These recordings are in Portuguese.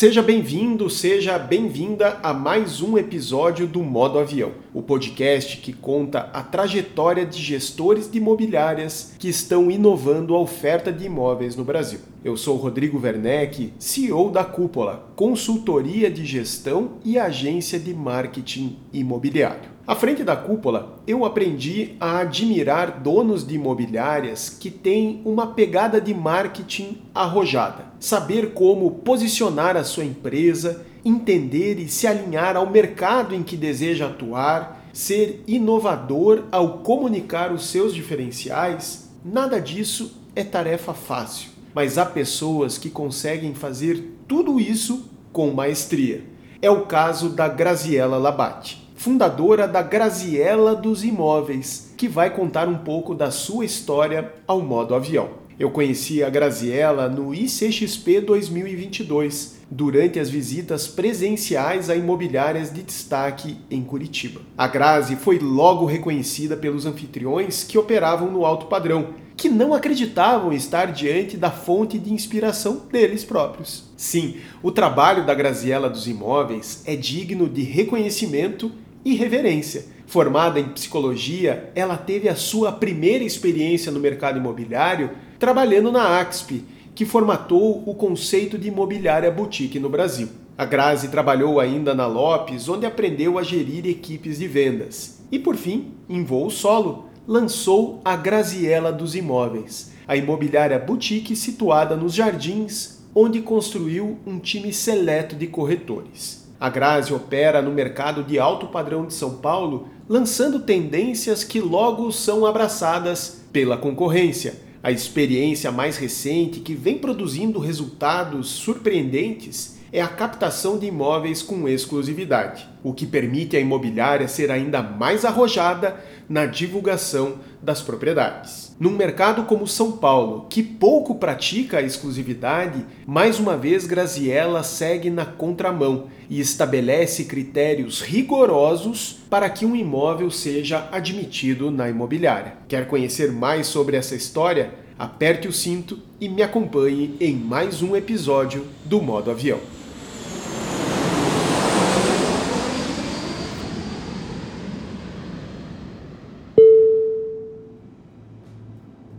Seja bem-vindo, seja bem-vinda a mais um episódio do Modo Avião, o podcast que conta a trajetória de gestores de imobiliárias que estão inovando a oferta de imóveis no Brasil. Eu sou Rodrigo Werneck, CEO da Cúpula, consultoria de gestão e agência de marketing imobiliário. À frente da cúpula, eu aprendi a admirar donos de imobiliárias que têm uma pegada de marketing arrojada. Saber como posicionar a sua empresa, entender e se alinhar ao mercado em que deseja atuar, ser inovador ao comunicar os seus diferenciais, nada disso é tarefa fácil. Mas há pessoas que conseguem fazer tudo isso com maestria. É o caso da Graziella Labate fundadora da Graziella dos Imóveis, que vai contar um pouco da sua história ao modo avião. Eu conheci a Graziella no ICXP 2022, durante as visitas presenciais a imobiliárias de destaque em Curitiba. A Grazi foi logo reconhecida pelos anfitriões que operavam no alto padrão, que não acreditavam estar diante da fonte de inspiração deles próprios. Sim, o trabalho da Graziella dos Imóveis é digno de reconhecimento e reverência. Formada em psicologia, ela teve a sua primeira experiência no mercado imobiliário trabalhando na AXP, que formatou o conceito de imobiliária boutique no Brasil. A Grazi trabalhou ainda na Lopes, onde aprendeu a gerir equipes de vendas. E por fim, em voo solo, lançou a Graziella dos Imóveis, a imobiliária boutique situada nos Jardins, onde construiu um time seleto de corretores. A Grazi opera no mercado de alto padrão de São Paulo, lançando tendências que logo são abraçadas pela concorrência. A experiência mais recente que vem produzindo resultados surpreendentes é a captação de imóveis com exclusividade, o que permite à imobiliária ser ainda mais arrojada na divulgação das propriedades. Num mercado como São Paulo, que pouco pratica a exclusividade, mais uma vez Graziella segue na contramão e estabelece critérios rigorosos para que um imóvel seja admitido na imobiliária. Quer conhecer mais sobre essa história? Aperte o cinto e me acompanhe em mais um episódio do Modo Avião.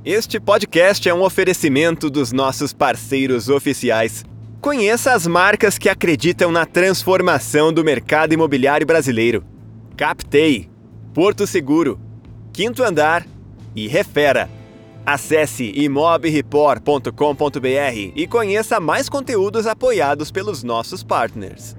Este podcast é um oferecimento dos nossos parceiros oficiais. Conheça as marcas que acreditam na transformação do mercado imobiliário brasileiro. Captei, Porto Seguro, Quinto Andar e Refera. Acesse imobreport.com.br e conheça mais conteúdos apoiados pelos nossos partners.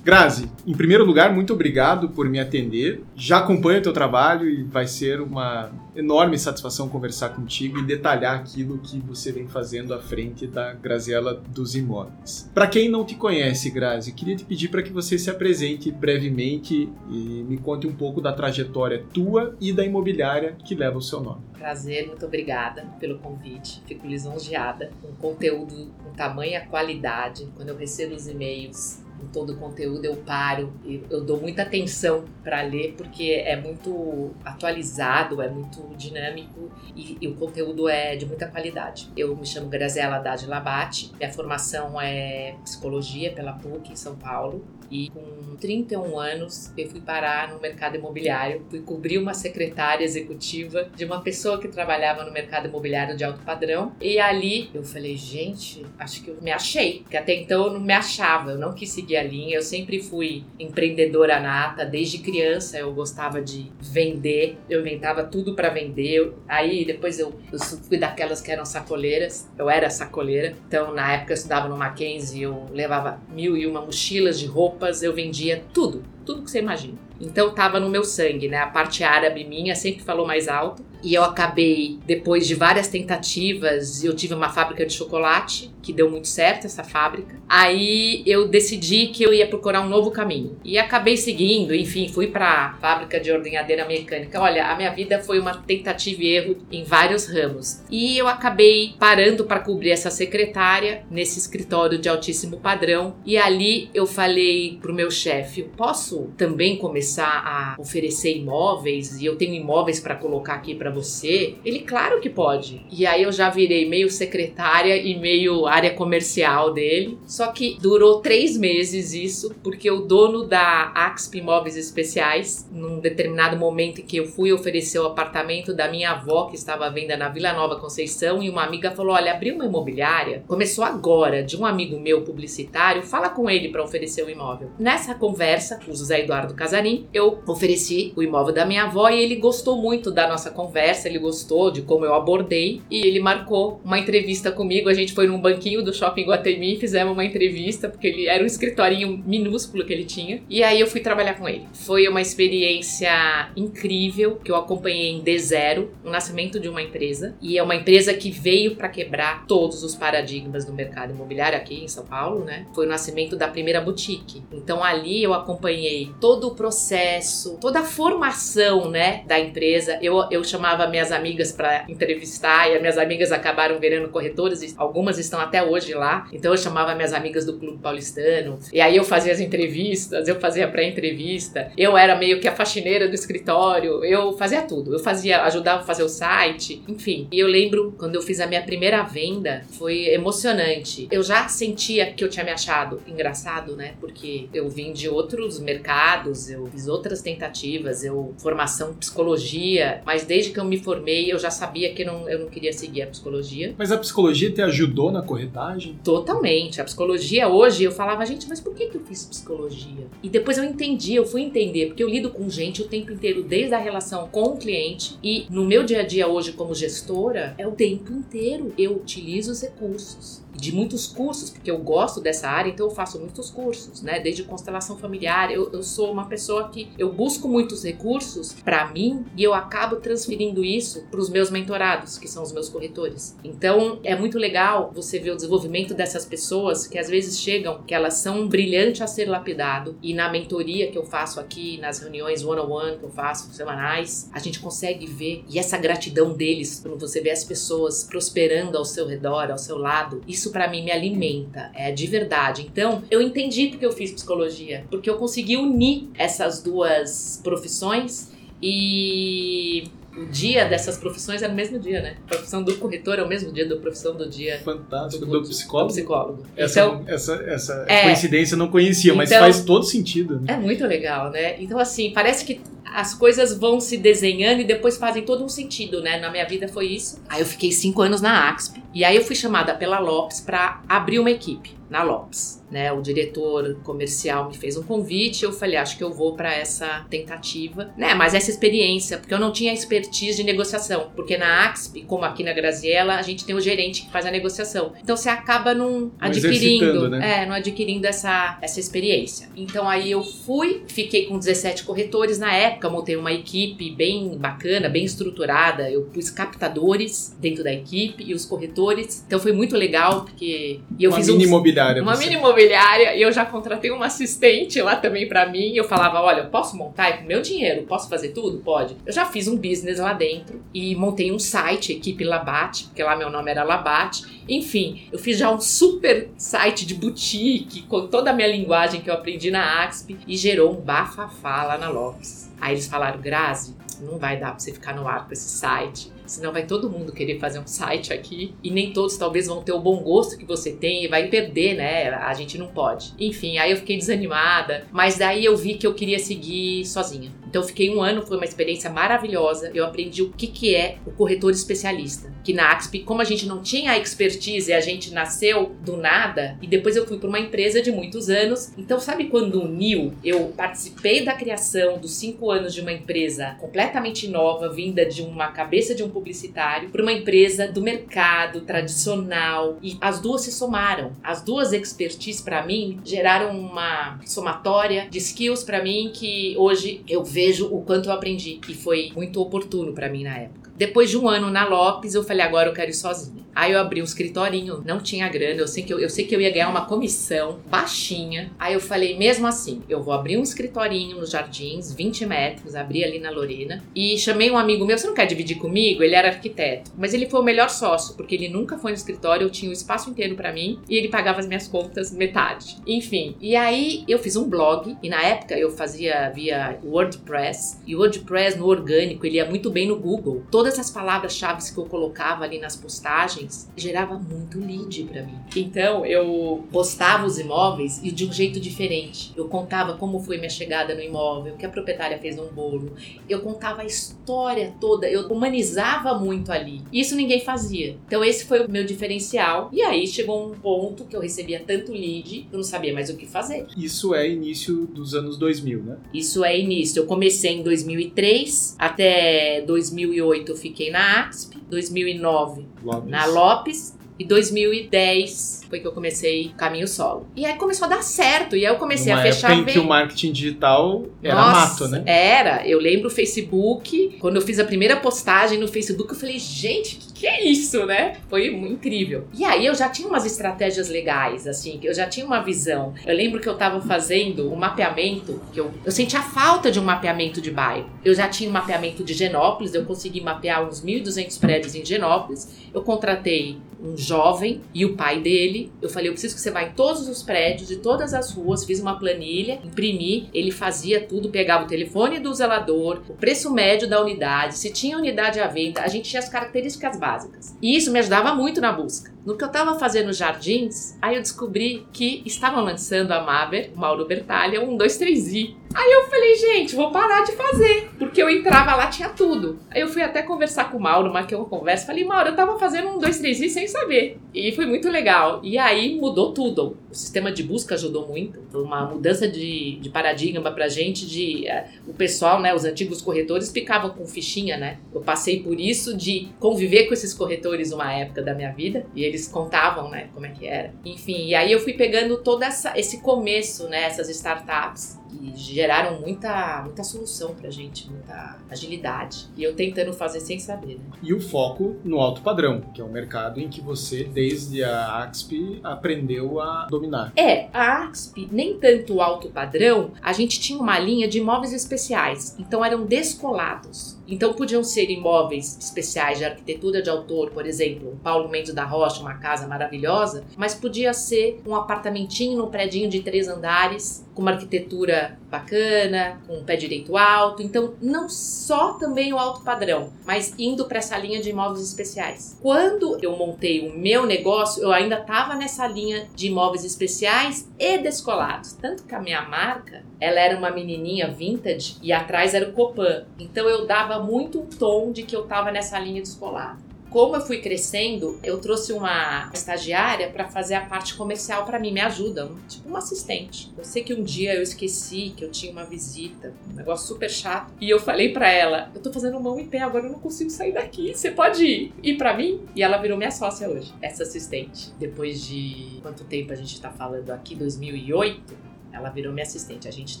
Grazi, em primeiro lugar, muito obrigado por me atender. Já acompanho o teu trabalho e vai ser uma enorme satisfação conversar contigo e detalhar aquilo que você vem fazendo à frente da Graziella dos Imóveis. Para quem não te conhece, Grazi, queria te pedir para que você se apresente brevemente e me conte um pouco da trajetória tua e da imobiliária que leva o seu nome. Prazer, muito obrigada pelo convite. Fico lisonjeada com conteúdo com tamanha qualidade. Quando eu recebo os e-mails em todo o conteúdo eu paro, eu dou muita atenção para ler porque é muito atualizado, é muito dinâmico e, e, o conteúdo é de muita qualidade. Eu me chamo Graziela Haddad Labate, minha formação é psicologia pela PUC em São Paulo E com 31 anos, eu fui parar no mercado imobiliário, fui cobrir uma secretária executiva de uma pessoa que trabalhava no mercado imobiliário de alto padrão. E ali eu falei, gente, acho que eu me achei, porque até então eu não me achava, eu não quis seguir a linha, eu sempre fui empreendedora nata, desde criança eu gostava de vender, eu inventava tudo para vender. Aí depois eu, eu fui daquelas que eram sacoleiras, eu era sacoleira, então na época eu estudava no Mackenzie, eu levava mil e uma mochilas de roupas, eu vendia tudo, tudo que você imagina. Então estava no meu sangue, né? A parte árabe minha sempre falou mais alto. E eu acabei, depois de várias tentativas, eu tive uma fábrica de chocolate, que deu muito certo essa fábrica. Aí eu decidi que eu ia procurar um novo caminho. E acabei seguindo, enfim, fui para fábrica de ordenhadeira mecânica. Olha, a minha vida foi uma tentativa e erro em vários ramos. E eu acabei parando para cobrir essa secretária nesse escritório de altíssimo padrão. E ali eu falei pro meu chefe: posso também começar a oferecer imóveis e eu tenho imóveis para colocar aqui para você? Ele, claro que pode. E aí eu já virei meio secretária e meio área comercial dele. Só que durou três meses isso, porque o dono da Axp Imóveis Especiais, num determinado momento em que eu fui oferecer o apartamento da minha avó, que estava à venda na Vila Nova Conceição, e uma amiga falou: Olha, abriu uma imobiliária, começou agora, de um amigo meu publicitário, fala com ele para oferecer o imóvel. Nessa conversa, o José Eduardo Casarim, eu ofereci o imóvel da minha avó e ele gostou muito da nossa conversa, ele gostou de como eu abordei e ele marcou uma entrevista comigo. A gente foi num banquinho do shopping Guatemi, fizemos uma entrevista, porque ele era um escritorinho minúsculo que ele tinha. E aí eu fui trabalhar com ele. Foi uma experiência incrível que eu acompanhei em D0, o nascimento de uma empresa. E é uma empresa que veio para quebrar todos os paradigmas do mercado imobiliário aqui em São Paulo, né? Foi o nascimento da primeira boutique. Então ali eu acompanhei todo o processo, toda a formação, né, da empresa. Eu, eu chamava minhas amigas para entrevistar e as minhas amigas acabaram virando corretores e algumas estão até hoje lá. Então eu chamava minhas amigas do Clube Paulistano e aí eu fazia as entrevistas, eu fazia pré-entrevista. Eu era meio que a faxineira do escritório, eu fazia tudo. Eu fazia, ajudava a fazer o site, enfim. E eu lembro quando eu fiz a minha primeira venda, foi emocionante. Eu já sentia que eu tinha me achado engraçado, né? Porque eu vim de outros mercados, eu fiz outras tentativas, eu formação psicologia, mas desde que eu me formei eu já sabia que não, eu não queria seguir a psicologia. Mas a psicologia te ajudou na corretagem? Totalmente. A psicologia hoje eu falava, gente, mas por que, que eu fiz psicologia? E depois eu entendi, eu fui entender, porque eu lido com gente o tempo inteiro, desde a relação com o cliente e no meu dia a dia hoje como gestora, é o tempo inteiro eu utilizo os recursos de muitos cursos, porque eu gosto dessa área, então eu faço muitos cursos, né? Desde constelação familiar, eu, eu sou uma pessoa que eu busco muitos recursos para mim e eu acabo transferindo isso para os meus mentorados, que são os meus corretores. Então é muito legal você ver o desenvolvimento dessas pessoas que às vezes chegam, que elas são um brilhante a ser lapidado e na mentoria que eu faço aqui, nas reuniões one-on-one que eu faço semanais, a gente consegue ver e essa gratidão deles, quando você vê as pessoas prosperando ao seu redor, ao seu lado, isso para mim me alimenta, é de verdade. Então, eu entendi porque eu fiz psicologia, porque eu consegui unir essas duas profissões e o dia dessas profissões é no mesmo dia, né? A profissão do corretor é o mesmo dia da profissão do dia. Fantástico. Do, do psicólogo? Do psicólogo. Essa, então, essa, essa é, coincidência eu não conhecia, então, mas faz todo sentido. Né? É muito legal, né? Então, assim, parece que as coisas vão se desenhando e depois fazem todo um sentido, né? Na minha vida foi isso. Aí eu fiquei cinco anos na AXP e aí eu fui chamada pela Lopes para abrir uma equipe na Lopes né? O diretor comercial me fez um convite, eu falei, acho que eu vou para essa tentativa, né? Mas essa experiência, porque eu não tinha expertise de negociação, porque na AXP, como aqui na Graziella, a gente tem o gerente que faz a negociação. Então você acaba não adquirindo, né? é, não adquirindo essa essa experiência. Então aí eu fui, fiquei com 17 corretores na época, montei uma equipe bem bacana, bem estruturada. Eu pus captadores dentro da equipe e os corretores. Então foi muito legal porque e eu uma fiz mini um, imobiliária. Uma mini imobiliária e eu já contratei uma assistente lá também para mim. Eu falava: olha, eu posso montar com meu dinheiro, posso fazer tudo? Pode. Eu já fiz um business lá dentro e montei um site, equipe Labate, porque lá meu nome era Labate. Enfim, eu fiz já um super site de boutique com toda a minha linguagem que eu aprendi na AXP e gerou um bafafá lá na Lopes. Aí eles falaram: Grazi, não vai dar para você ficar no ar com esse site senão vai todo mundo querer fazer um site aqui e nem todos talvez vão ter o bom gosto que você tem e vai perder, né? A gente não pode. Enfim, aí eu fiquei desanimada, mas daí eu vi que eu queria seguir sozinha. Então fiquei um ano, foi uma experiência maravilhosa. Eu aprendi o que, que é o corretor especialista. Que na Axp, como a gente não tinha a expertise a gente nasceu do nada, e depois eu fui para uma empresa de muitos anos. Então, sabe quando uniu? Eu participei da criação dos cinco anos de uma empresa completamente nova, vinda de uma cabeça de um publicitário para uma empresa do mercado tradicional e as duas se somaram. As duas expertise para mim geraram uma somatória de skills para mim que hoje eu vejo o quanto eu aprendi e foi muito oportuno para mim na época. Depois de um ano na Lopes, eu falei agora eu quero ir sozinha. Aí eu abri um escritorinho, não tinha grana, eu sei que eu, eu sei que eu ia ganhar uma comissão baixinha. Aí eu falei, mesmo assim, eu vou abrir um escritorinho nos jardins, 20 metros, abri ali na Lorena. E chamei um amigo meu, você não quer dividir comigo? Ele era arquiteto. Mas ele foi o melhor sócio, porque ele nunca foi no escritório, eu tinha o espaço inteiro para mim e ele pagava as minhas contas metade. Enfim, e aí eu fiz um blog, e na época eu fazia via WordPress. E o WordPress no orgânico, ele ia muito bem no Google. Todas as palavras-chave que eu colocava ali nas postagens, gerava muito lead para mim. Então eu postava os imóveis e de um jeito diferente. Eu contava como foi minha chegada no imóvel, o que a proprietária fez num bolo. Eu contava a história toda, eu humanizava muito ali. Isso ninguém fazia. Então esse foi o meu diferencial. E aí chegou um ponto que eu recebia tanto lead, eu não sabia mais o que fazer. Isso é início dos anos 2000, né? Isso é início. Eu comecei em 2003, até 2008 eu fiquei na AXP, 2009 Lopes. na Lopes e 2010 foi que eu comecei caminho solo. E aí começou a dar certo, e aí eu comecei Numa a fechar época em que o marketing digital era Nossa, mato, né? Era. Eu lembro o Facebook, quando eu fiz a primeira postagem no Facebook, eu falei, gente, que, que é isso, né? Foi incrível. E aí eu já tinha umas estratégias legais, assim, que eu já tinha uma visão. Eu lembro que eu tava fazendo um mapeamento, que eu, eu sentia falta de um mapeamento de bairro. Eu já tinha um mapeamento de Genópolis, eu consegui mapear uns 1.200 prédios em Genópolis. Eu contratei um jovem e o pai dele. Eu falei, eu preciso que você vá em todos os prédios, de todas as ruas, fiz uma planilha, imprimi, ele fazia tudo, pegava o telefone do zelador, o preço médio da unidade, se tinha unidade à venda, a gente tinha as características básicas. E isso me ajudava muito na busca. No que eu estava fazendo jardins, aí eu descobri que estavam lançando a Maber, Mauro Bertalha, 123i. Aí eu falei, gente, vou parar de fazer. Porque eu entrava lá, tinha tudo. Aí eu fui até conversar com o Mauro, marquei uma conversa. Falei, Mauro, eu tava fazendo um 2, 3 i sem saber. E foi muito legal. E aí mudou tudo. O sistema de busca ajudou muito. Uma mudança de, de paradigma pra gente. De, uh, o pessoal, né, os antigos corretores ficavam com fichinha, né? Eu passei por isso de conviver com esses corretores uma época da minha vida. E eles contavam, né, como é que era. Enfim, e aí eu fui pegando todo essa, esse começo, né, essas startups que geraram muita, muita solução pra gente, muita agilidade. E eu tentando fazer sem saber, né? E o foco no alto padrão, que é um mercado em que você, desde a AXP, aprendeu a dominar. É, a AXP, nem tanto o alto padrão, a gente tinha uma linha de imóveis especiais, então eram descolados. Então podiam ser imóveis especiais de arquitetura de autor, por exemplo, um Paulo Mendes da Rocha, uma casa maravilhosa, mas podia ser um apartamentinho num predinho de três andares, com uma arquitetura bacana, com um pé direito alto. Então, não só também o alto padrão, mas indo para essa linha de imóveis especiais. Quando eu montei o meu negócio, eu ainda estava nessa linha de imóveis especiais e descolados. Tanto que a minha marca, ela era uma menininha vintage e atrás era o Copan. Então eu dava muito o tom de que eu estava nessa linha descolada como eu fui crescendo, eu trouxe uma estagiária para fazer a parte comercial para mim, me ajuda, tipo uma assistente. Eu sei que um dia eu esqueci que eu tinha uma visita, um negócio super chato, e eu falei para ela: "Eu tô fazendo mão em pé, agora eu não consigo sair daqui. Você pode ir, ir para mim?" E ela virou minha sócia hoje, essa assistente. Depois de quanto tempo a gente tá falando aqui? 2008. Ela virou minha assistente. A gente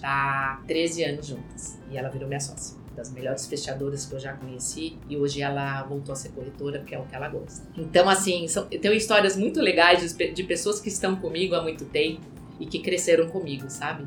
tá 13 anos juntas. E ela virou minha sócia das melhores fechadoras que eu já conheci e hoje ela voltou a ser corretora porque é o que ela gosta. Então, assim, são, eu tenho histórias muito legais de, de pessoas que estão comigo há muito tempo e que cresceram comigo, sabe?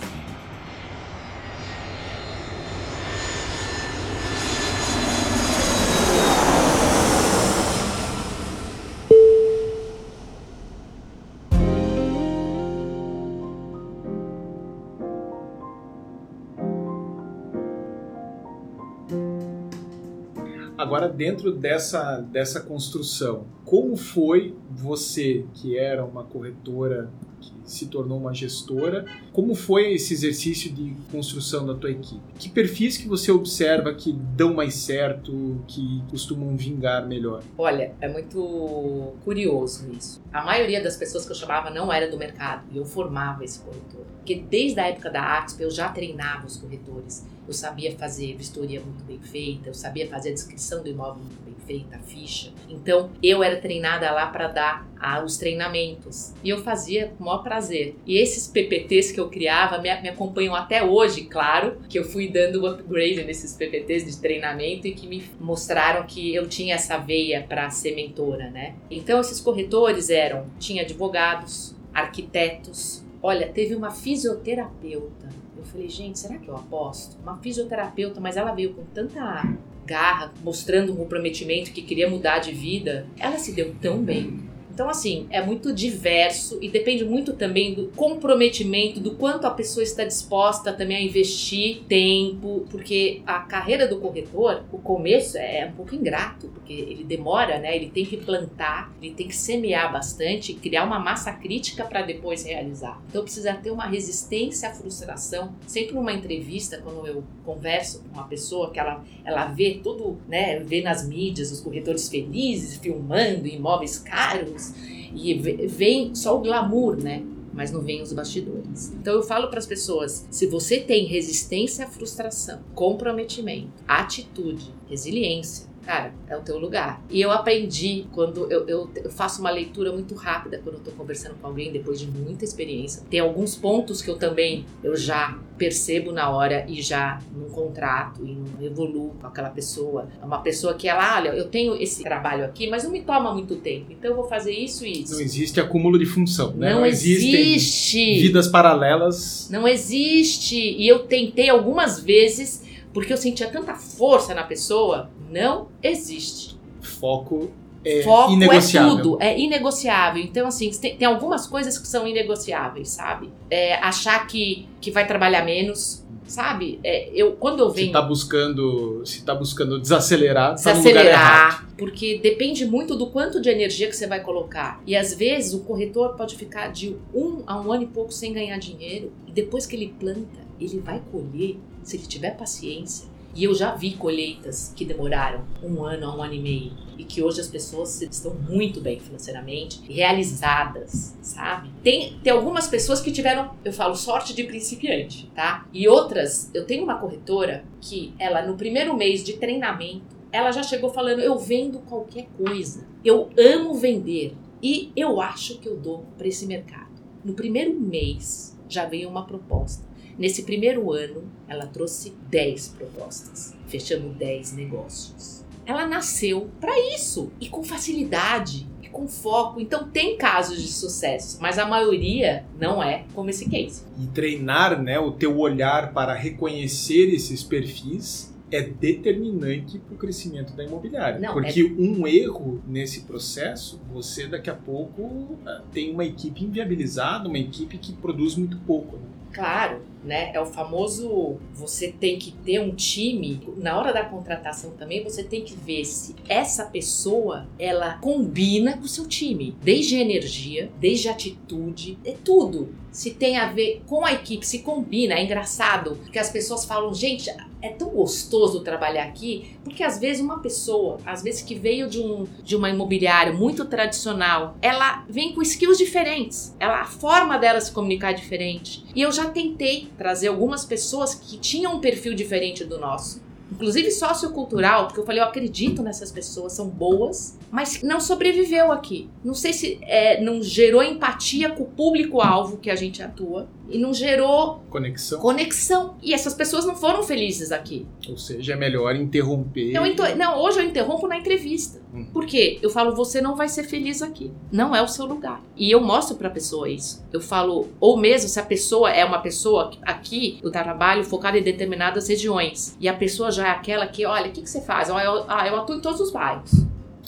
Agora, dentro dessa, dessa construção, como foi você, que era uma corretora que se tornou uma gestora. Como foi esse exercício de construção da tua equipe? Que perfis que você observa que dão mais certo, que costumam vingar melhor? Olha, é muito curioso isso. A maioria das pessoas que eu chamava não era do mercado e eu formava esse corretor. Porque desde a época da Axp eu já treinava os corretores. Eu sabia fazer vistoria muito bem feita, eu sabia fazer a descrição do imóvel muito bem feita, a ficha. Então eu era treinada lá para dar os treinamentos. E eu fazia com o maior prazer. E esses PPTs que eu criava me, me acompanham até hoje, claro, que eu fui dando upgrade nesses PPTs de treinamento e que me mostraram que eu tinha essa veia para ser mentora, né? Então esses corretores eram, tinha advogados, arquitetos, olha, teve uma fisioterapeuta. Eu falei, gente, será que eu aposto? Uma fisioterapeuta, mas ela veio com tanta garra, mostrando um comprometimento que queria mudar de vida. Ela se deu tão bem então, assim, é muito diverso e depende muito também do comprometimento, do quanto a pessoa está disposta também a investir tempo, porque a carreira do corretor, o começo é um pouco ingrato, porque ele demora, né? Ele tem que plantar, ele tem que semear bastante, criar uma massa crítica para depois realizar. Então, precisa ter uma resistência à frustração. Sempre numa entrevista, quando eu converso com uma pessoa que ela, ela vê tudo, né? Vê nas mídias os corretores felizes, filmando imóveis caros e vem só o glamour, né? Mas não vem os bastidores. Então eu falo para as pessoas: se você tem resistência à frustração, comprometimento, atitude, resiliência, cara, é o teu lugar. E eu aprendi quando eu, eu, eu, faço uma leitura muito rápida quando eu tô conversando com alguém depois de muita experiência. Tem alguns pontos que eu também eu já percebo na hora e já num contrato e não evoluo com aquela pessoa. É uma pessoa que ela, olha, eu tenho esse trabalho aqui, mas não me toma muito tempo. Então eu vou fazer isso e isso. Não existe acúmulo de função, né? Não, não existe vidas paralelas. Não existe. E eu tentei algumas vezes porque eu sentia tanta força na pessoa, não existe. Foco é Foco é inegociável. é tudo, é inegociável. Então, assim, tem, tem algumas coisas que são inegociáveis, sabe? É, achar que, que vai trabalhar menos, sabe? É, eu, quando eu venho... Você tá buscando, você tá buscando desacelerar, desacelerar, tá porque depende muito do quanto de energia que você vai colocar. E às vezes o corretor pode ficar de um a um ano e pouco sem ganhar dinheiro, e depois que ele planta, ele vai colher se ele tiver paciência. E eu já vi colheitas que demoraram um ano a um ano e meio e que hoje as pessoas estão muito bem financeiramente, realizadas, sabe? Tem, tem algumas pessoas que tiveram, eu falo, sorte de principiante, tá? E outras, eu tenho uma corretora que ela no primeiro mês de treinamento, ela já chegou falando: eu vendo qualquer coisa, eu amo vender e eu acho que eu dou para esse mercado. No primeiro mês já veio uma proposta Nesse primeiro ano, ela trouxe 10 propostas, fechando 10 negócios. Ela nasceu para isso e com facilidade e com foco. Então tem casos de sucesso, mas a maioria não é como esse case. E treinar, né, o teu olhar para reconhecer esses perfis é determinante para o crescimento da imobiliária. Não, porque é... um erro nesse processo, você daqui a pouco ah, tem uma equipe inviabilizada, uma equipe que produz muito pouco. Né? Claro, né? É o famoso você tem que ter um time. Na hora da contratação também você tem que ver se essa pessoa ela combina com o seu time, desde energia, desde atitude, é tudo. Se tem a ver com a equipe, se combina. É engraçado porque as pessoas falam, gente, é tão gostoso trabalhar aqui, porque às vezes uma pessoa, às vezes que veio de, um, de uma imobiliária muito tradicional, ela vem com skills diferentes. Ela, a forma dela se comunicar é diferente. E eu já tentei trazer algumas pessoas que tinham um perfil diferente do nosso inclusive sociocultural, porque eu falei, eu acredito nessas pessoas, são boas, mas não sobreviveu aqui. Não sei se é, não gerou empatia com o público-alvo que a gente atua e não gerou conexão. conexão. E essas pessoas não foram felizes aqui. Ou seja, é melhor interromper. Eu inter... Não, hoje eu interrompo na entrevista. Hum. Por quê? Eu falo, você não vai ser feliz aqui. Não é o seu lugar. E eu mostro pra pessoa isso. Eu falo, ou mesmo se a pessoa é uma pessoa aqui, eu trabalho focado em determinadas regiões. E a pessoa já é aquela que, olha, o que, que você faz? Ah eu, ah, eu atuo em todos os bairros.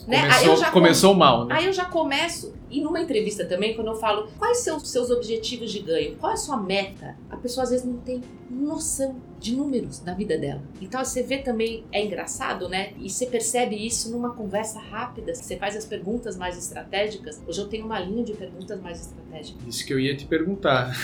Né? Começou, começou mal, né? Aí eu já começo. E numa entrevista também, quando eu falo quais são os seus objetivos de ganho, qual é a sua meta, a pessoa às vezes não tem noção de números da vida dela. Então você vê também, é engraçado, né? E você percebe isso numa conversa rápida. Você faz as perguntas mais estratégicas. Hoje eu tenho uma linha de perguntas mais estratégicas. Isso que eu ia te perguntar.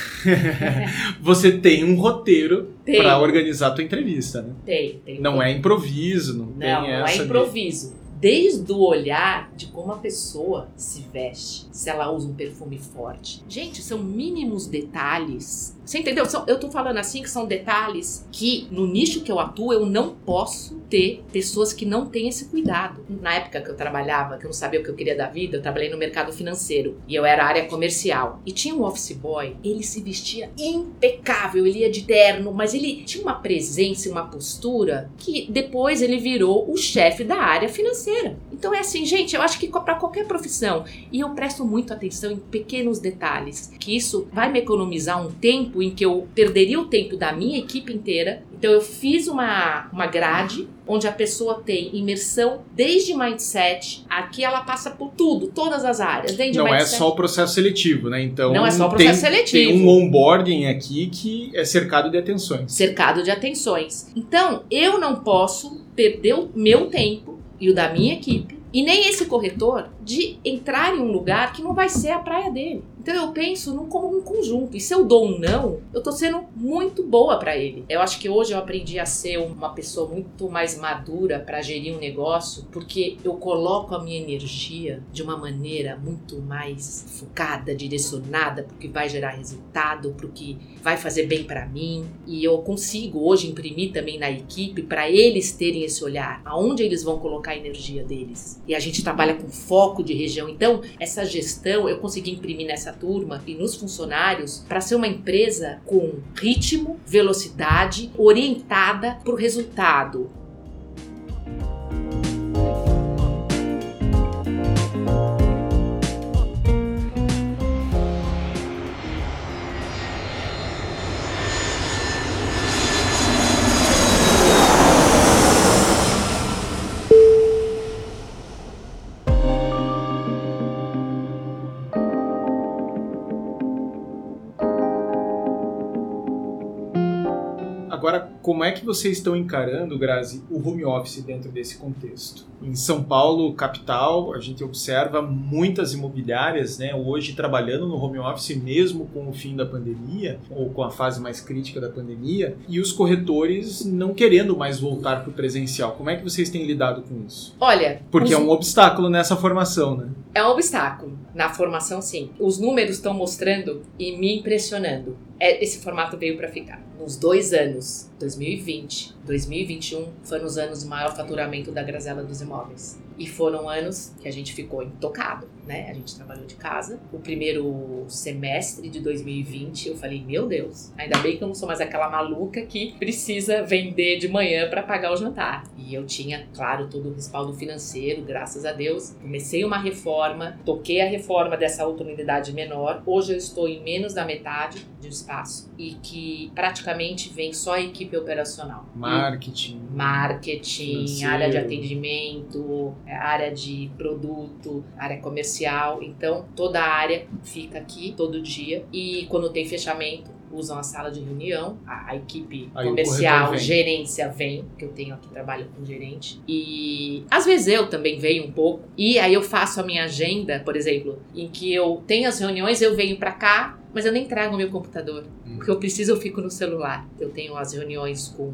você tem um roteiro para organizar a tua entrevista, né? Tem, tem. Não é improviso, não, não tem não essa. Não é improviso. De desde o olhar de como a pessoa se veste, se ela usa um perfume forte. Gente, são mínimos detalhes você entendeu? Eu tô falando assim que são detalhes que no nicho que eu atuo eu não posso ter pessoas que não têm esse cuidado. Na época que eu trabalhava, que eu não sabia o que eu queria da vida, eu trabalhei no mercado financeiro e eu era área comercial. E tinha um office boy, ele se vestia impecável, ele ia de terno, mas ele tinha uma presença, uma postura que depois ele virou o chefe da área financeira. Então é assim, gente, eu acho que para qualquer profissão, e eu presto muito atenção em pequenos detalhes, que isso vai me economizar um tempo tempo em que eu perderia o tempo da minha equipe inteira. Então eu fiz uma, uma grade onde a pessoa tem imersão desde mindset, aqui ela passa por tudo, todas as áreas. Desde não é mindset. é só o processo seletivo, né? Então não é só o processo tem, seletivo. Tem um onboarding aqui que é cercado de atenções. Cercado de atenções. Então eu não posso perder o meu tempo e o da minha equipe e nem esse corretor de entrar em um lugar que não vai ser a praia dele. Então eu penso num, como um conjunto. E se eu dou um não, eu tô sendo muito boa para ele. Eu acho que hoje eu aprendi a ser uma pessoa muito mais madura para gerir um negócio, porque eu coloco a minha energia de uma maneira muito mais focada, direcionada, porque vai gerar resultado, porque vai fazer bem para mim. E eu consigo hoje imprimir também na equipe para eles terem esse olhar, aonde eles vão colocar a energia deles. E a gente trabalha com foco de região. Então, essa gestão eu consegui imprimir nessa nessa turma e nos funcionários para ser uma empresa com ritmo, velocidade, orientada para o resultado, Como é que vocês estão encarando, Grazi, o home office dentro desse contexto? Em São Paulo, capital, a gente observa muitas imobiliárias né, hoje trabalhando no home office mesmo com o fim da pandemia, ou com a fase mais crítica da pandemia, e os corretores não querendo mais voltar para o presencial. Como é que vocês têm lidado com isso? Olha. Porque os... é um obstáculo nessa formação, né? É um obstáculo. Na formação, sim. Os números estão mostrando e me impressionando. É, esse formato veio para ficar. Nos dois anos, 2020, 2021, foram os anos de maior faturamento da Grazela dos Imóveis. E foram anos que a gente ficou intocado, né? A gente trabalhou de casa. O primeiro semestre de 2020, eu falei, meu Deus, ainda bem que eu não sou mais aquela maluca que precisa vender de manhã para pagar o jantar. E eu tinha, claro, todo o respaldo financeiro, graças a Deus. Comecei uma reforma, toquei a reforma dessa outra unidade menor. Hoje eu estou em menos da metade de espaço e que praticamente vem só a equipe operacional. Marketing. Marketing, financeiro. área de atendimento, é, área de produto, área comercial. Então, toda a área fica aqui todo dia. E quando tem fechamento, usam a sala de reunião, a, a equipe Aí comercial, vem. gerência vem, que eu tenho aqui trabalho com gerente. E às vezes eu também venho um pouco. E aí eu faço a minha agenda, por exemplo, em que eu tenho as reuniões, eu venho para cá, mas eu nem trago o meu computador. Hum. Porque eu preciso, eu fico no celular. Eu tenho as reuniões com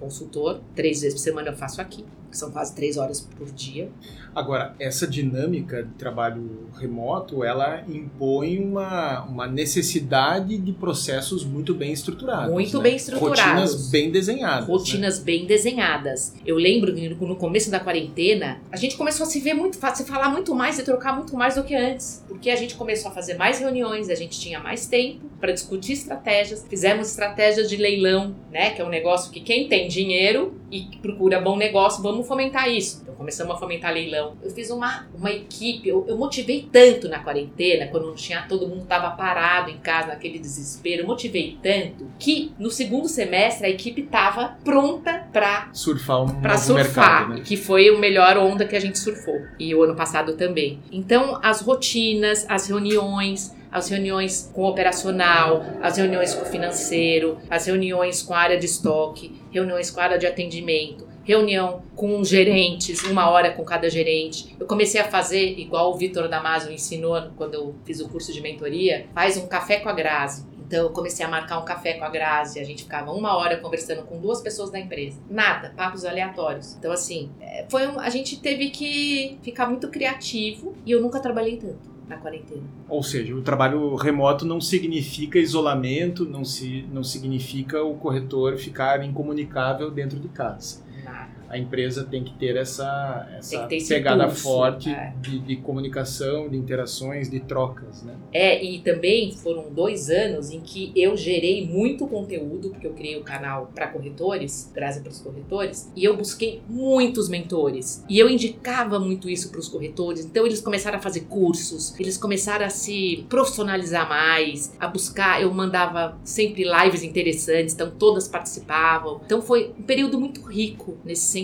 consultor. Três vezes por semana eu faço aqui, que são quase três horas por dia. Agora, essa dinâmica de trabalho remoto, ela impõe uma, uma necessidade de processos muito bem estruturados. Muito né? bem estruturados. Rotinas bem desenhadas. né? Rotinas né? bem desenhadas. Eu lembro que no começo da quarentena, a gente começou a se ver muito, se falar muito mais e trocar muito mais do que antes. Porque a gente começou a fazer mais reuniões, a gente tinha mais tempo para discutir estratégias. Fizemos estratégias de leilão, né? Que é um negócio que quem tem dinheiro e procura bom negócio, vamos fomentar isso. Então começamos a fomentar leilão. Eu fiz uma, uma equipe, eu, eu motivei tanto na quarentena, quando não tinha, todo mundo estava parado em casa, naquele desespero. Eu motivei tanto que no segundo semestre a equipe estava pronta para surfar um pra surfar, mercado, né? que foi o melhor onda que a gente surfou. E o ano passado também. Então, as rotinas, as reuniões, as reuniões com o operacional, as reuniões com o financeiro, as reuniões com a área de estoque, reuniões com a área de atendimento, reunião com gerentes, uma hora com cada gerente. Eu comecei a fazer, igual o Vitor Damasio ensinou quando eu fiz o curso de mentoria, faz um café com a Grazi. Então eu comecei a marcar um café com a Grazi, a gente ficava uma hora conversando com duas pessoas da empresa. Nada, papos aleatórios. Então assim, foi um, a gente teve que ficar muito criativo e eu nunca trabalhei tanto na quarentena. Ou seja, o trabalho remoto não significa isolamento, não, se, não significa o corretor ficar incomunicável dentro de casa. Nada. A empresa tem que ter essa, essa ter pegada forte é. de, de comunicação, de interações, de trocas, né? É, e também foram dois anos em que eu gerei muito conteúdo, porque eu criei o canal para corretores, graças para os corretores, e eu busquei muitos mentores. E eu indicava muito isso para os corretores, então eles começaram a fazer cursos, eles começaram a se profissionalizar mais, a buscar. Eu mandava sempre lives interessantes, então todas participavam. Então foi um período muito rico nesse sentido,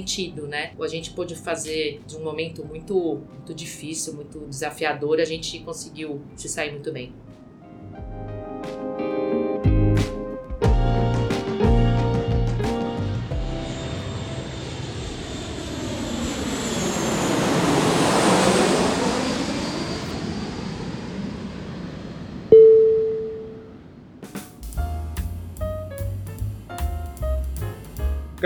né? A gente pôde fazer de um momento muito, muito difícil, muito desafiador, a gente conseguiu se sair muito bem.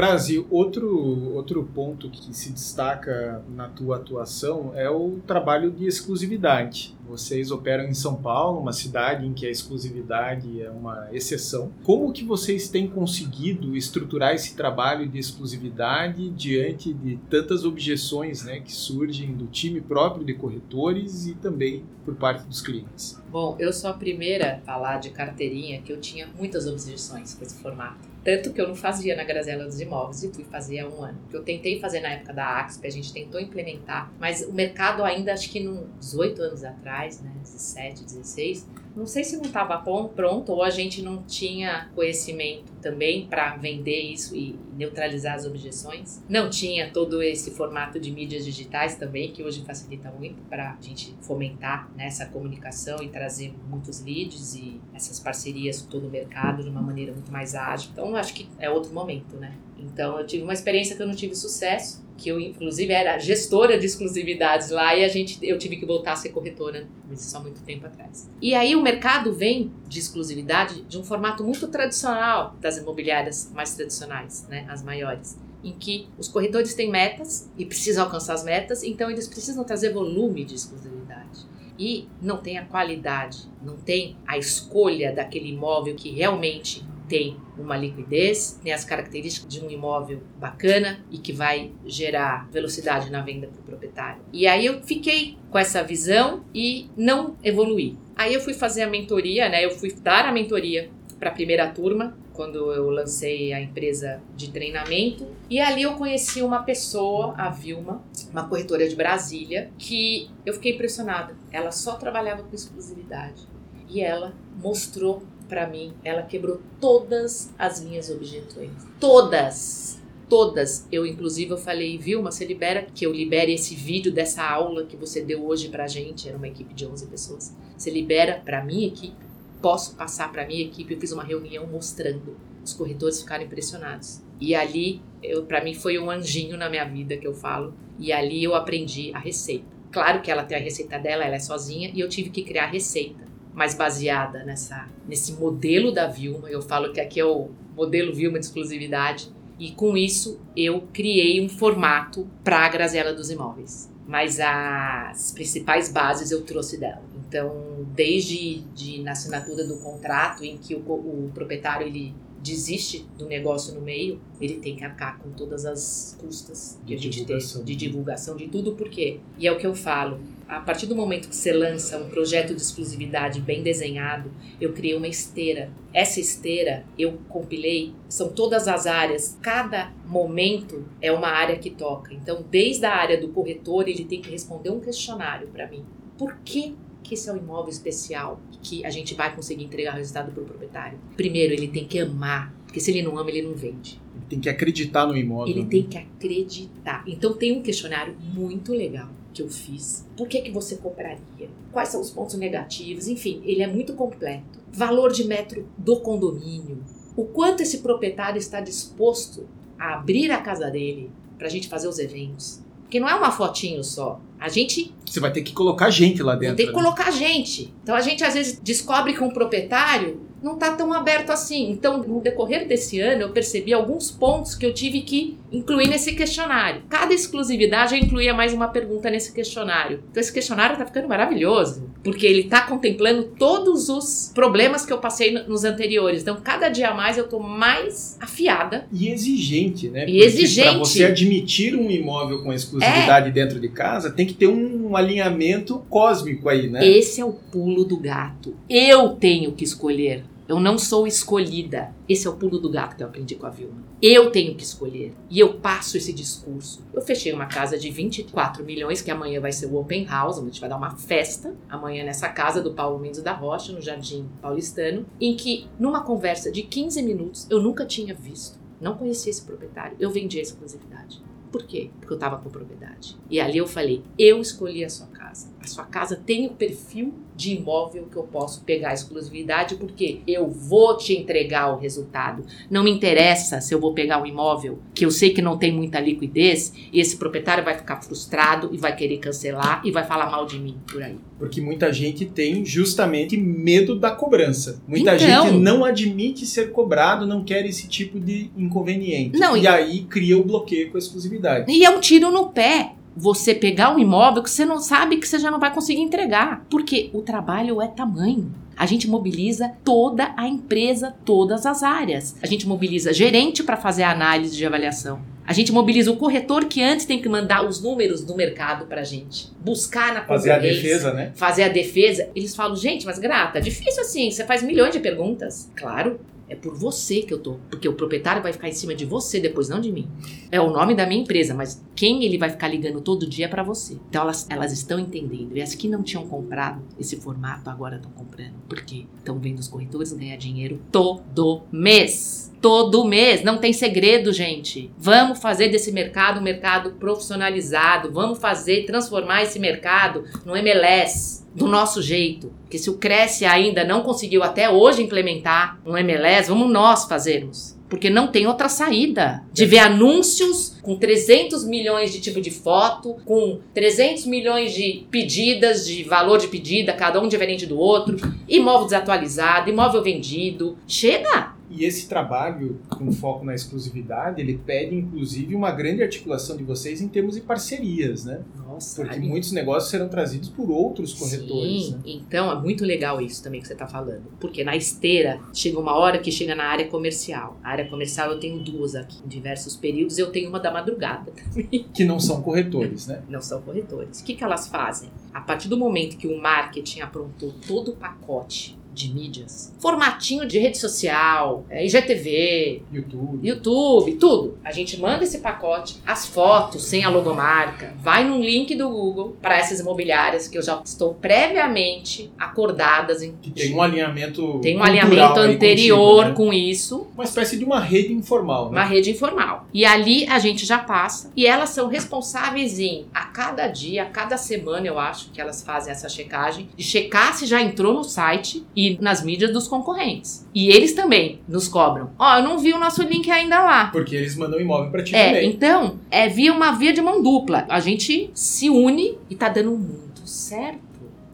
Grazi, outro, outro ponto que se destaca na tua atuação é o trabalho de exclusividade. Vocês operam em São Paulo, uma cidade em que a exclusividade é uma exceção. Como que vocês têm conseguido estruturar esse trabalho de exclusividade diante de tantas objeções né, que surgem do time próprio de corretores e também por parte dos clientes? Bom, eu sou a primeira a falar de carteirinha que eu tinha muitas objeções com esse formato. Tanto que eu não fazia na Grazela dos Imóveis e fui fazer há um ano. Que eu tentei fazer na época da AXP, a gente tentou implementar, mas o mercado ainda, acho que uns 8 anos atrás, né, 17, 16, não sei se não estava pronto ou a gente não tinha conhecimento também para vender isso e neutralizar as objeções. Não tinha todo esse formato de mídias digitais também, que hoje facilita muito para a gente fomentar né, essa comunicação e trazer muitos leads e essas parcerias com todo o mercado de uma maneira muito mais ágil. Então, acho que é outro momento, né? Então, eu tive uma experiência que eu não tive sucesso, que eu inclusive era gestora de exclusividades lá e a gente eu tive que voltar a ser corretora isso há muito tempo atrás. E aí o mercado vem de exclusividade de um formato muito tradicional das imobiliárias mais tradicionais, né, as maiores, em que os corretores têm metas e precisam alcançar as metas, então eles precisam trazer volume de exclusividade. E não tem a qualidade, não tem a escolha daquele imóvel que realmente tem uma liquidez, tem as características de um imóvel bacana e que vai gerar velocidade na venda para o proprietário. E aí eu fiquei com essa visão e não evoluí. Aí eu fui fazer a mentoria, né? Eu fui dar a mentoria para a primeira turma quando eu lancei a empresa de treinamento. E ali eu conheci uma pessoa, a Vilma, uma corretora de Brasília, que eu fiquei impressionada. Ela só trabalhava com exclusividade. E ela mostrou para mim, ela quebrou todas as minhas objeções. Todas! Todas. Eu, inclusive, eu falei, Vilma, você libera que eu libere esse vídeo dessa aula que você deu hoje pra gente, era uma equipe de 11 pessoas. Você libera pra minha equipe? Posso passar pra minha equipe? Eu fiz uma reunião mostrando. Os corretores ficaram impressionados. E ali, pra mim, foi um anjinho na minha vida que eu falo. E ali eu aprendi a receita. Claro que ela tem a receita dela, ela é sozinha, e eu tive que criar a receita mais baseada nessa, nesse modelo da Vilma. Eu falo que aqui é o modelo Vilma de exclusividade. E com isso eu criei um formato para a Graziela dos Imóveis. Mas as principais bases eu trouxe dela. Então, desde de, na assinatura do contrato, em que o, o proprietário ele desiste do negócio no meio, ele tem que arcar com todas as custas que De a gente divulgação. tem de divulgação de tudo, por quê? E é o que eu falo. A partir do momento que você lança um projeto de exclusividade bem desenhado, eu criei uma esteira. Essa esteira eu compilei, são todas as áreas. Cada momento é uma área que toca. Então, desde a área do corretor, ele tem que responder um questionário para mim. Por que que esse é um imóvel especial que a gente vai conseguir entregar resultado para o proprietário? Primeiro, ele tem que amar, porque se ele não ama, ele não vende. Ele tem que acreditar no imóvel. Ele tem que acreditar. Então tem um questionário muito legal que eu fiz. Por que, que você compraria? Quais são os pontos negativos? Enfim, ele é muito completo. Valor de metro do condomínio. O quanto esse proprietário está disposto a abrir a casa dele para a gente fazer os eventos. Porque não é uma fotinho só. A gente Você vai ter que colocar gente lá dentro. tem que né? colocar gente. Então a gente às vezes descobre que um proprietário não está tão aberto assim. Então, no decorrer desse ano, eu percebi alguns pontos que eu tive que incluir nesse questionário. Cada exclusividade eu incluía mais uma pergunta nesse questionário. Então, esse questionário está ficando maravilhoso, porque ele está contemplando todos os problemas que eu passei no- nos anteriores. Então, cada dia mais eu estou mais afiada. E exigente, né? E Porque exigente. Pra você admitir um imóvel com exclusividade dentro de casa, tem que ter um alinhamento cósmico aí, né? Esse é o pulo do gato. Eu tenho que escolher. Eu não sou escolhida. Esse é o pulo do gato que eu aprendi com a Vilma. Eu tenho que escolher. E eu passo esse discurso. Eu fechei uma casa de 24 milhões, que amanhã vai ser o Open House, a gente vai dar uma festa. Amanhã nessa casa do Paulo Mendes da Rocha, no Jardim Paulistano. Em que, numa conversa de 15 minutos, eu nunca tinha visto. Não conhecia esse proprietário. Eu vendi a exclusividade. Por quê? Porque eu estava com propriedade. E ali eu falei: eu escolhi a sua casa. A sua casa tem o perfil de imóvel que eu posso pegar exclusividade, porque eu vou te entregar o resultado. Não me interessa se eu vou pegar um imóvel que eu sei que não tem muita liquidez e esse proprietário vai ficar frustrado e vai querer cancelar e vai falar mal de mim por aí. Porque muita gente tem justamente medo da cobrança. Muita Então- gente não admite ser cobrado, não quer esse tipo de inconveniente. Não, e e- aí cria o bloqueio com a exclusividade. E é um tiro no pé. Você pegar um imóvel que você não sabe que você já não vai conseguir entregar. Porque o trabalho é tamanho. A gente mobiliza toda a empresa, todas as áreas. A gente mobiliza gerente para fazer a análise de avaliação. A gente mobiliza o corretor que antes tem que mandar os números do mercado pra gente. Buscar na Fazer a defesa, né? fazer a defesa, eles falam, gente, mas grata, difícil assim, você faz milhões de perguntas. Claro, é por você que eu tô, porque o proprietário vai ficar em cima de você depois, não de mim. É o nome da minha empresa, mas quem ele vai ficar ligando todo dia é pra você. Então elas, elas estão entendendo. E as que não tinham comprado esse formato agora estão comprando. Por quê? Estão vendo os corretores ganhar dinheiro todo mês. Todo mês, não tem segredo, gente. Vamos fazer desse mercado um mercado profissionalizado. Vamos fazer, transformar esse mercado no MLS do nosso jeito. Porque se o Cresce ainda não conseguiu até hoje implementar um MLS, vamos nós fazermos. Porque não tem outra saída. De ver anúncios com 300 milhões de tipo de foto, com 300 milhões de pedidas, de valor de pedida, cada um diferente do outro, imóvel desatualizado, imóvel vendido. Chega! E esse trabalho com foco na exclusividade, ele pede inclusive uma grande articulação de vocês em termos de parcerias, né? Nossa, Porque ali- muitos negócios serão trazidos por outros corretores, Sim, né? então é muito legal isso também que você está falando. Porque na esteira chega uma hora que chega na área comercial. A área comercial eu tenho duas aqui, em diversos períodos. Eu tenho uma da madrugada também. Que não são corretores, né? Não são corretores. O que, que elas fazem? A partir do momento que o marketing aprontou todo o pacote de mídias, formatinho de rede social, é, IGTV, YouTube. YouTube, tudo. A gente manda esse pacote, as fotos sem a logomarca, vai num link do Google para essas imobiliárias que eu já estou previamente acordadas em Que tem um alinhamento. tem um alinhamento anterior contigo, né? com isso, Uma espécie de uma rede informal, uma né? rede informal. E ali a gente já passa. E elas são responsáveis em, a cada dia, a cada semana, eu acho que elas fazem essa checagem, de checar se já entrou no site e nas mídias dos concorrentes. E eles também nos cobram. Ó, eu não vi o nosso link ainda lá. Porque eles mandam imóvel pra ti É, também. então, é via uma via de mão dupla. A gente se une e tá dando muito certo.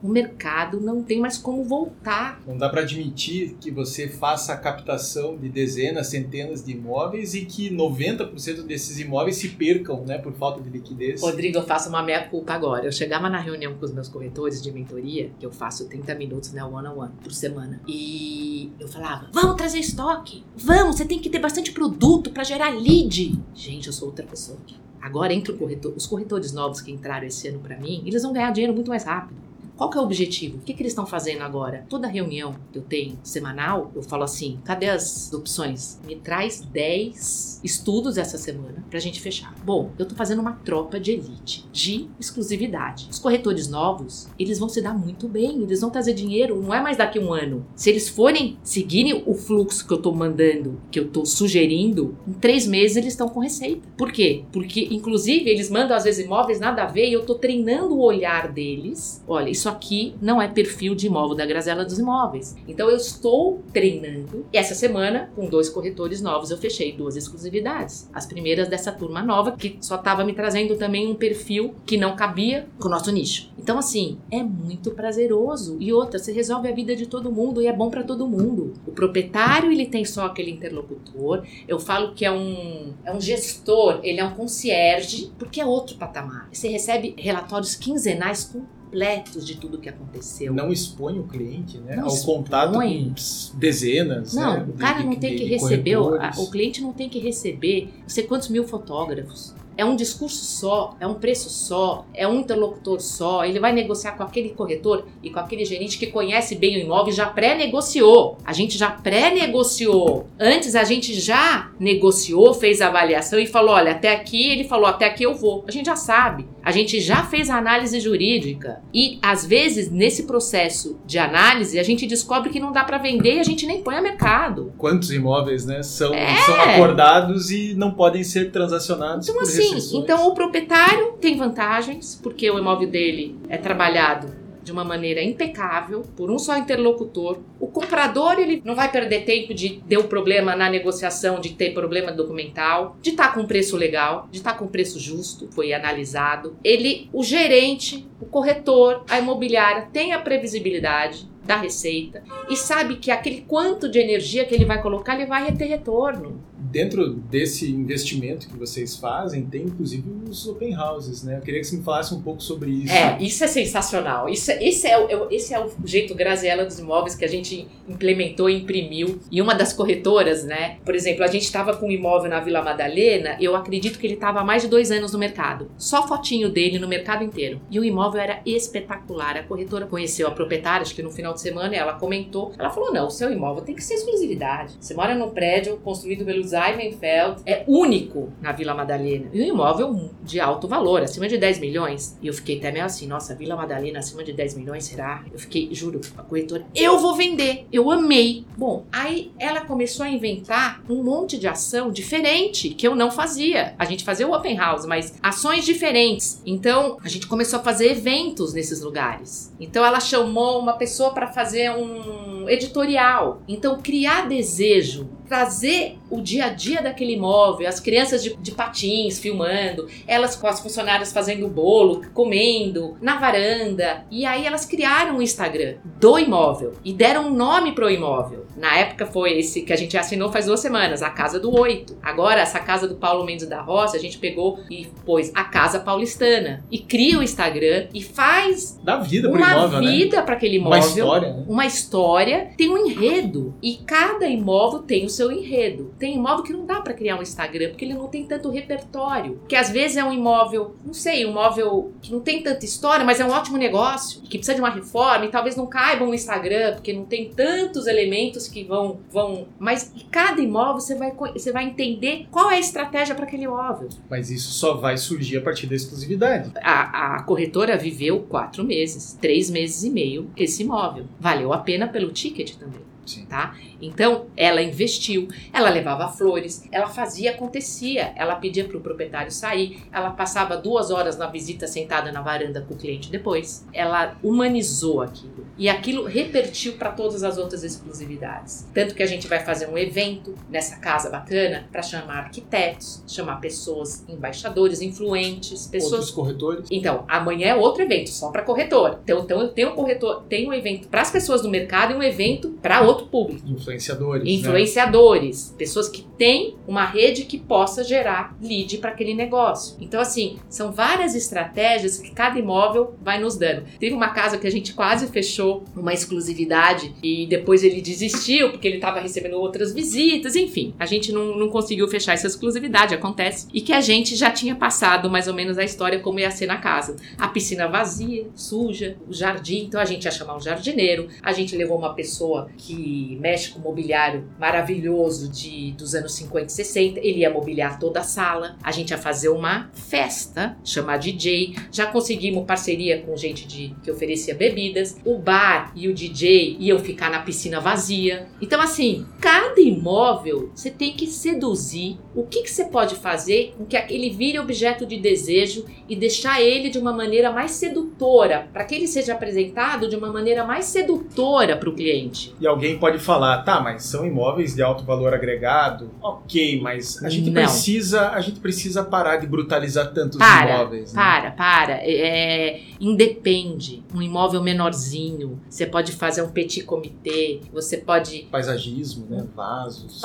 O mercado não tem mais como voltar. Não dá para admitir que você faça a captação de dezenas, centenas de imóveis e que 90% desses imóveis se percam, né, por falta de liquidez. Rodrigo, eu faço uma meia culpa agora. Eu chegava na reunião com os meus corretores de mentoria, que eu faço 30 minutos, né, one on one por semana. E eu falava: "Vamos trazer estoque. Vamos, você tem que ter bastante produto para gerar lead". Gente, eu sou outra pessoa. Agora entra o corretor, os corretores novos que entraram esse ano para mim, eles vão ganhar dinheiro muito mais rápido. Qual que é o objetivo? O que, que eles estão fazendo agora? Toda reunião que eu tenho semanal, eu falo assim: cadê as opções? Me traz 10 estudos essa semana pra gente fechar. Bom, eu tô fazendo uma tropa de elite, de exclusividade. Os corretores novos, eles vão se dar muito bem, eles vão trazer dinheiro, não é mais daqui a um ano. Se eles forem seguirem o fluxo que eu tô mandando, que eu tô sugerindo, em três meses eles estão com receita. Por quê? Porque, inclusive, eles mandam às vezes imóveis nada a ver e eu tô treinando o olhar deles. Olha, isso aqui não é perfil de imóvel da Grazela dos Imóveis. Então eu estou treinando. E essa semana, com dois corretores novos, eu fechei duas exclusividades. As primeiras dessa turma nova, que só estava me trazendo também um perfil que não cabia com o nosso nicho. Então, assim, é muito prazeroso. E outra, você resolve a vida de todo mundo e é bom para todo mundo. O proprietário, ele tem só aquele interlocutor. Eu falo que é um, é um gestor, ele é um concierge, porque é outro patamar. Você recebe relatórios quinzenais com completos de tudo que aconteceu. Não expõe o cliente né, Não ao expõe. contato com dezenas. Não, né, o cara de- não tem de- que de receber, o, o cliente não tem que receber não sei quantos mil fotógrafos. É um discurso só, é um preço só, é um interlocutor só. Ele vai negociar com aquele corretor e com aquele gerente que conhece bem o imóvel e já pré-negociou. A gente já pré-negociou. Antes a gente já negociou, fez a avaliação e falou: olha, até aqui, ele falou: até aqui eu vou. A gente já sabe. A gente já fez a análise jurídica. E às vezes, nesse processo de análise, a gente descobre que não dá para vender e a gente nem põe a mercado. Quantos imóveis né, são, É. são acordados e não podem ser transacionados Então, por assim, restrições. então o proprietário tem vantagens, porque o imóvel dele é trabalhado de uma maneira impecável, por um só interlocutor. O comprador, ele não vai perder tempo de ter um problema na negociação, de ter problema documental, de estar com preço legal, de estar com preço justo, foi analisado. Ele, o gerente, o corretor, a imobiliária tem a previsibilidade da receita e sabe que aquele quanto de energia que ele vai colocar, ele vai ter retorno. Dentro desse investimento que vocês fazem, tem inclusive os open houses, né? Eu queria que você me falasse um pouco sobre isso. É, isso é sensacional. Isso, esse, é o, esse é o jeito Graziella dos imóveis que a gente implementou e imprimiu. E uma das corretoras, né? Por exemplo, a gente estava com um imóvel na Vila Madalena, eu acredito que ele estava há mais de dois anos no mercado. Só fotinho dele no mercado inteiro. E o imóvel era espetacular. A corretora conheceu a proprietária, acho que no final de semana, ela comentou. Ela falou: não, o seu imóvel tem que ser exclusividade. Você mora num prédio construído pelo Zeimenfeld, é único na Vila Madalena. E um imóvel de alto valor, acima de 10 milhões. E eu fiquei até meio assim, nossa, Vila Madalena acima de 10 milhões, será? Eu fiquei, juro, a corretora, eu vou vender. Eu amei. Bom, aí ela começou a inventar um monte de ação diferente que eu não fazia. A gente fazia o open house, mas ações diferentes. Então, a gente começou a fazer eventos nesses lugares. Então, ela chamou uma pessoa para fazer um editorial. Então, criar desejo trazer o dia a dia daquele imóvel, as crianças de, de patins filmando, elas com as funcionárias fazendo bolo, comendo, na varanda. E aí elas criaram um Instagram do imóvel e deram um nome pro imóvel. Na época foi esse que a gente assinou faz duas semanas, a Casa do Oito. Agora, essa casa do Paulo Mendes da Roça, a gente pegou e pôs a Casa Paulistana. E cria o Instagram e faz Dá vida pro uma imóvel, né? vida para aquele Uma imóvel história, né? uma história, tem um enredo. E cada imóvel tem o seu enredo. Tem imóvel que não dá para criar um Instagram, porque ele não tem tanto repertório. Que às vezes é um imóvel, não sei, um imóvel que não tem tanta história, mas é um ótimo negócio, que precisa de uma reforma e talvez não caiba no Instagram, porque não tem tantos elementos que vão. vão mas cada imóvel você vai, você vai entender qual é a estratégia para aquele imóvel. Mas isso só vai surgir a partir da exclusividade. A, a corretora viveu quatro meses, três meses e meio esse imóvel. Valeu a pena pelo ticket também. Sim. tá? Então, ela investiu, ela levava flores, ela fazia, acontecia. Ela pedia para o proprietário sair, ela passava duas horas na visita sentada na varanda com o cliente depois. Ela humanizou aquilo. E aquilo repertiu para todas as outras exclusividades. Tanto que a gente vai fazer um evento nessa casa bacana para chamar arquitetos, chamar pessoas, embaixadores, influentes, pessoas Outros corretores. então, amanhã é outro evento, só para corretor. Então, então eu tenho um corretor, tenho um evento para as pessoas do mercado e um evento para outro público. Influenciadores. né? Influenciadores, pessoas que têm uma rede que possa gerar lead para aquele negócio. Então, assim, são várias estratégias que cada imóvel vai nos dando. Teve uma casa que a gente quase fechou uma exclusividade e depois ele desistiu porque ele estava recebendo outras visitas, enfim, a gente não, não conseguiu fechar essa exclusividade, acontece. E que a gente já tinha passado mais ou menos a história como ia ser na casa. A piscina vazia, suja, o jardim, então a gente ia chamar um jardineiro, a gente levou uma pessoa que mexe com mobiliário maravilhoso de, dos anos 50 e 60, ele ia mobiliar toda a sala, a gente ia fazer uma festa, chamar DJ, já conseguimos parceria com gente de, que oferecia bebidas, o bar e o DJ iam ficar na piscina vazia. Então, assim, cada imóvel você tem que seduzir o que, que você pode fazer com que ele vire objeto de desejo e deixar ele de uma maneira mais sedutora, para que ele seja apresentado de uma maneira mais sedutora para o cliente. E alguém pode falar, tá, mas são imóveis de alto valor agregado. Ok, mas a gente Não. precisa, a gente precisa parar de brutalizar tanto os Para, imóveis. né? Para, para. É, independe. Um imóvel menorzinho. Você pode fazer um petit comitê. Você pode Paisagismo, né? Vasos.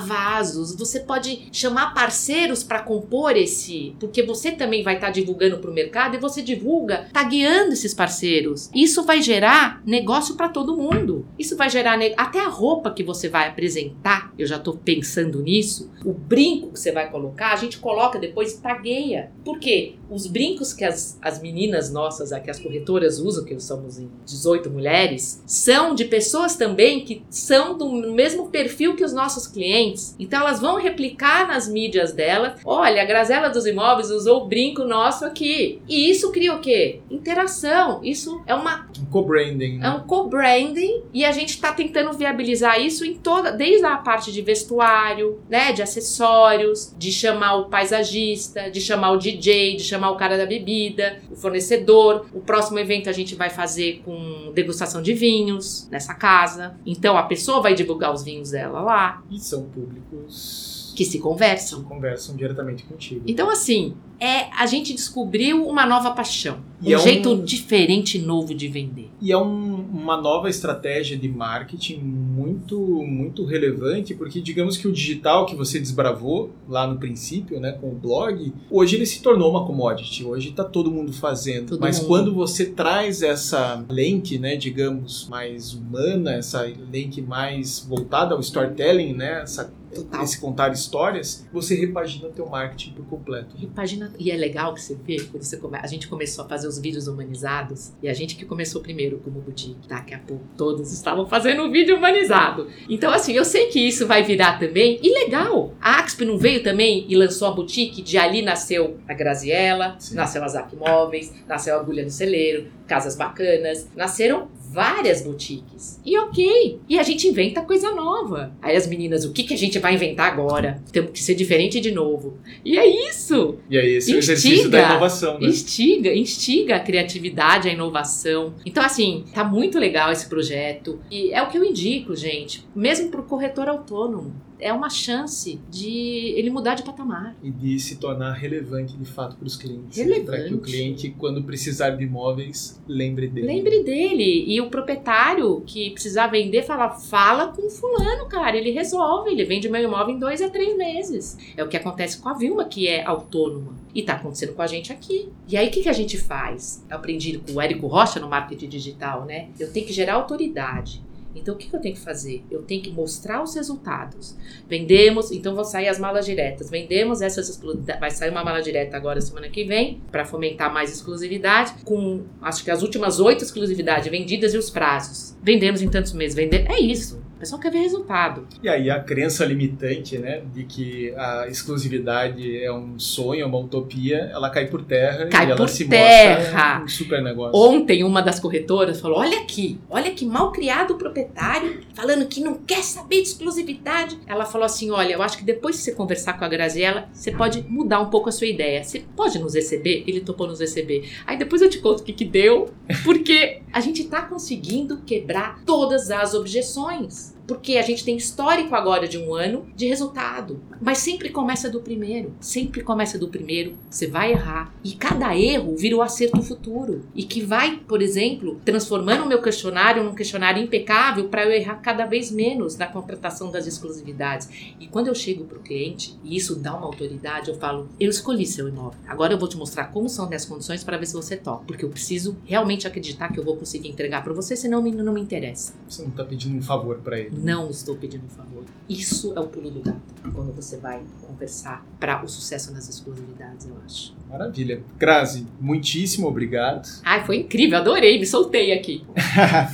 Vasos, você pode chamar parceiros para compor esse, porque você também vai estar divulgando para o mercado e você divulga, tá guiando esses parceiros. Isso vai gerar negócio para todo mundo. Isso vai gerar ne- até a roupa que você vai apresentar. Eu já tô pensando nisso. O brinco que você vai colocar, a gente coloca depois e tagueia. Por quê? Os brincos que as, as meninas nossas, aqui as corretoras usam, que somos em 18 mulheres, são de pessoas também que são do mesmo perfil que os nossos clientes. Então elas vão replicar nas mídias dela. Olha, a Grazela dos Imóveis usou o brinco nosso aqui. E isso cria o quê? Interação. Isso é uma Um co-branding. é né? um co-branding e a gente está tentando viabilizar isso em toda, desde a parte de vestuário, né, de acessórios, de chamar o paisagista, de chamar o DJ, de chamar o cara da bebida, o fornecedor. O próximo evento a gente vai fazer com degustação de vinhos nessa casa. Então a pessoa vai divulgar os vinhos dela lá, E são públicos que se conversam. que conversam diretamente contigo. Então assim, é a gente descobriu uma nova paixão, E um é um- jeito diferente e novo de vender. E é um- uma nova estratégia de marketing muito, muito relevante, porque digamos que o digital que você desbravou lá no princípio, né, com o blog, hoje ele se tornou uma commodity. Hoje está todo mundo fazendo. Todo Mas mundo. quando você traz essa lente, né, digamos, mais humana, essa lente mais voltada ao storytelling, né, essa, Total. esse contar histórias, você repagina o teu marketing por completo. Repagina, e é legal que você vê, quando você come, a gente começou a fazer os vídeos humanizados, e a gente que começou primeiro como boutique, daqui a pouco todos estavam fazendo um vídeo humanizado. Então, assim, eu sei que isso vai virar também, e legal! A Axp não veio também e lançou a boutique, de ali nasceu a Graziella, Sim. nasceu a Zac Móveis, nasceu a Agulha no Celeiro, Casas Bacanas, nasceram várias boutiques. E ok. E a gente inventa coisa nova. Aí as meninas, o que, que a gente vai inventar agora? Temos que ser diferente de novo. E é isso. E aí esse é o Instiga. exercício da inovação, né? Instiga, instiga a criatividade, a inovação. Então, assim, tá muito legal esse projeto. E é o que eu indico, gente. Mesmo pro corretor autônomo. É uma chance de ele mudar de patamar. e de se tornar relevante de fato para os clientes. Relevante. Para que o cliente, quando precisar de imóveis, lembre dele. Lembre dele. E o proprietário que precisar vender, fala, fala com fulano, cara. Ele resolve. Ele vende meu imóvel em dois a três meses. É o que acontece com a Vilma, que é autônoma. E tá acontecendo com a gente aqui. E aí, o que, que a gente faz? Eu aprendi com o Érico Rocha no marketing digital, né? Eu tenho que gerar autoridade. Então, o que, eu tenho que fazer? Eu tenho que mostrar os resultados. Vendemos, então vão sair as malas diretas. Vendemos essas. Vai sair uma mala direta agora semana que vem, para fomentar mais exclusividade, com acho que as últimas oito exclusividades vendidas e os prazos. Vendemos em tantos meses. Vender, é isso. O pessoal quer ver resultado. E aí a crença limitante, né, de que a exclusividade é um sonho, é uma utopia, ela cai por terra Cai e ela por se terra. mostra um super negócio. Ontem, uma das corretoras falou: Olha aqui, olha que mal criado o proprietário, falando que não quer saber de exclusividade. Ela falou assim: Olha, eu acho que depois de você conversar com a Graziella, você pode mudar um pouco a sua ideia. Você pode nos receber? Ele topou nos receber. Aí depois eu te conto o que, que deu, porque a gente tá conseguindo quebrar todas as objeções. Porque a gente tem histórico agora de um ano de resultado. Mas sempre começa do primeiro. Sempre começa do primeiro. Você vai errar. E cada erro vira o acerto futuro. E que vai, por exemplo, transformando o meu questionário num questionário impecável para eu errar cada vez menos na contratação das exclusividades. E quando eu chego para o cliente, e isso dá uma autoridade, eu falo: eu escolhi seu imóvel. Agora eu vou te mostrar como são minhas condições para ver se você topa. Porque eu preciso realmente acreditar que eu vou conseguir entregar para você, senão não me interessa. Você não tá pedindo um favor pra ele. Não estou pedindo um favor. Isso é o pulo do gato. Quando você vai conversar para o sucesso nas exclusividades, eu acho. Maravilha. Grazi, muitíssimo obrigado. Ai, foi incrível, adorei, me soltei aqui.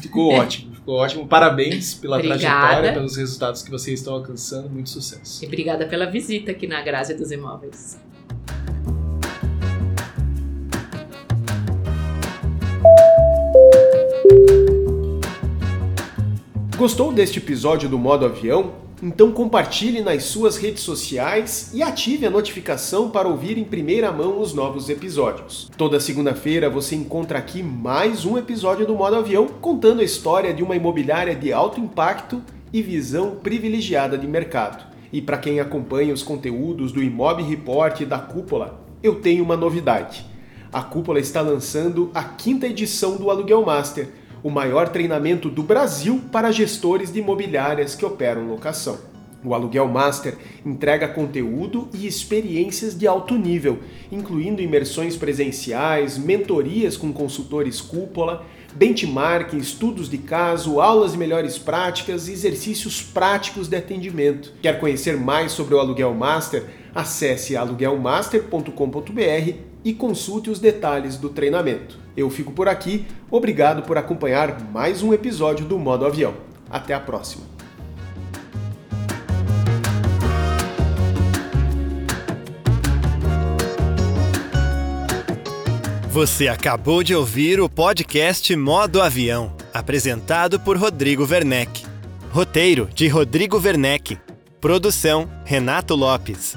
ficou ótimo, ficou ótimo. Parabéns pela trajetória, pelos resultados que vocês estão alcançando. Muito sucesso. E obrigada pela visita aqui na Graça dos Imóveis. Gostou deste episódio do Modo Avião? Então compartilhe nas suas redes sociais e ative a notificação para ouvir em primeira mão os novos episódios. Toda segunda-feira você encontra aqui mais um episódio do Modo Avião contando a história de uma imobiliária de alto impacto e visão privilegiada de mercado. E para quem acompanha os conteúdos do Imob Report e da Cúpula, eu tenho uma novidade. A Cúpula está lançando a quinta edição do Aluguel Master, o maior treinamento do Brasil para gestores de imobiliárias que operam locação. O Aluguel Master entrega conteúdo e experiências de alto nível, incluindo imersões presenciais, mentorias com consultores cúpula, benchmarking, estudos de caso, aulas de melhores práticas e exercícios práticos de atendimento. Quer conhecer mais sobre o Aluguel Master? Acesse aluguelmaster.com.br e consulte os detalhes do treinamento. Eu fico por aqui, obrigado por acompanhar mais um episódio do Modo Avião. Até a próxima! Você acabou de ouvir o podcast Modo Avião, apresentado por Rodrigo Werneck. Roteiro de Rodrigo Werneck. Produção Renato Lopes.